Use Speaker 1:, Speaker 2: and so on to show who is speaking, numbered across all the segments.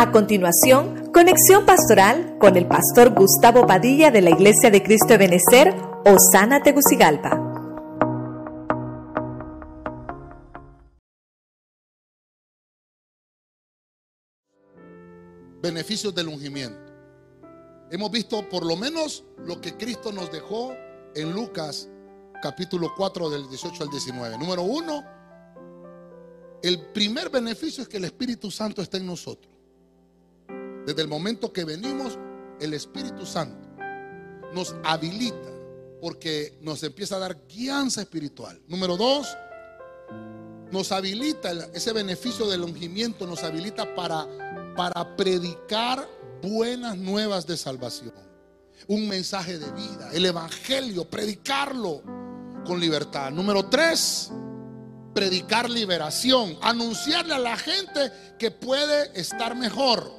Speaker 1: A continuación, conexión pastoral con el pastor Gustavo Padilla de la Iglesia de Cristo de Benecer, Osana Tegucigalpa.
Speaker 2: Beneficios del ungimiento. Hemos visto por lo menos lo que Cristo nos dejó en Lucas capítulo 4 del 18 al 19. Número uno, el primer beneficio es que el Espíritu Santo está en nosotros. Desde el momento que venimos, el Espíritu Santo nos habilita porque nos empieza a dar guianza espiritual. Número dos, nos habilita ese beneficio del ungimiento, nos habilita para, para predicar buenas nuevas de salvación. Un mensaje de vida, el Evangelio, predicarlo con libertad. Número tres, predicar liberación, anunciarle a la gente que puede estar mejor.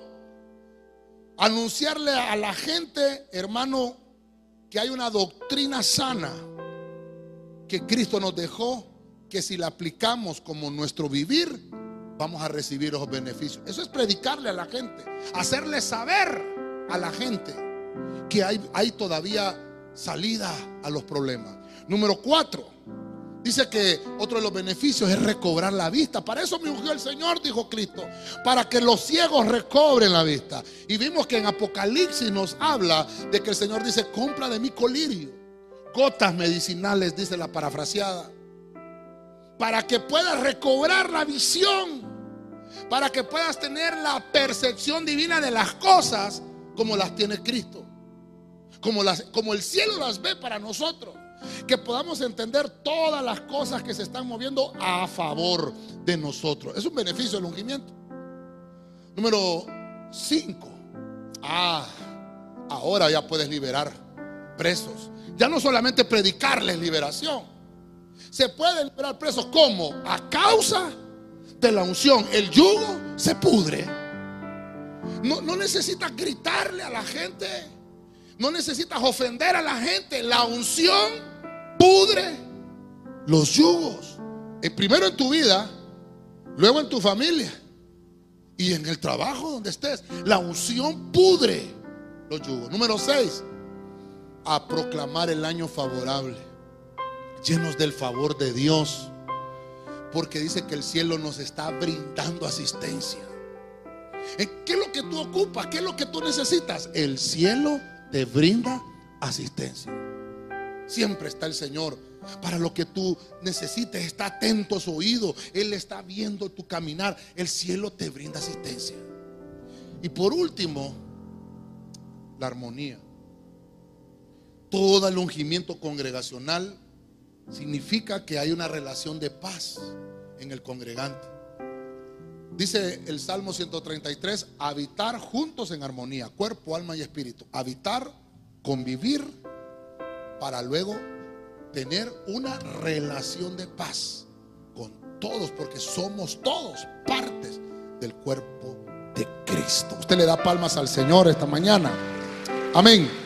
Speaker 2: Anunciarle a la gente, hermano, que hay una doctrina sana que Cristo nos dejó, que si la aplicamos como nuestro vivir, vamos a recibir los beneficios. Eso es predicarle a la gente, hacerle saber a la gente que hay, hay todavía salida a los problemas. Número cuatro, Dice que otro de los beneficios es recobrar la vista. Para eso me ungió el Señor, dijo Cristo. Para que los ciegos recobren la vista. Y vimos que en Apocalipsis nos habla de que el Señor dice, compra de mi colirio. Gotas medicinales, dice la parafraseada. Para que puedas recobrar la visión. Para que puedas tener la percepción divina de las cosas como las tiene Cristo. Como, las, como el cielo las ve para nosotros que podamos entender todas las cosas que se están moviendo a favor de nosotros. Es un beneficio del ungimiento. Número 5. Ah, ahora ya puedes liberar presos. Ya no solamente predicarles liberación. Se puede liberar presos como a causa de la unción. El yugo se pudre. No, no necesitas gritarle a la gente. No necesitas ofender a la gente. La unción pudre los yugos. Eh, primero en tu vida, luego en tu familia y en el trabajo donde estés. La unción pudre los yugos. Número 6, a proclamar el año favorable, llenos del favor de Dios, porque dice que el cielo nos está brindando asistencia. Eh, ¿Qué es lo que tú ocupas? ¿Qué es lo que tú necesitas? El cielo te brinda asistencia. Siempre está el Señor para lo que tú necesites. Está atento a su oído. Él está viendo tu caminar. El cielo te brinda asistencia. Y por último, la armonía. Todo el ungimiento congregacional significa que hay una relación de paz en el congregante. Dice el Salmo 133, habitar juntos en armonía, cuerpo, alma y espíritu. Habitar, convivir para luego tener una relación de paz con todos, porque somos todos partes del cuerpo de Cristo. Usted le da palmas al Señor esta mañana. Amén.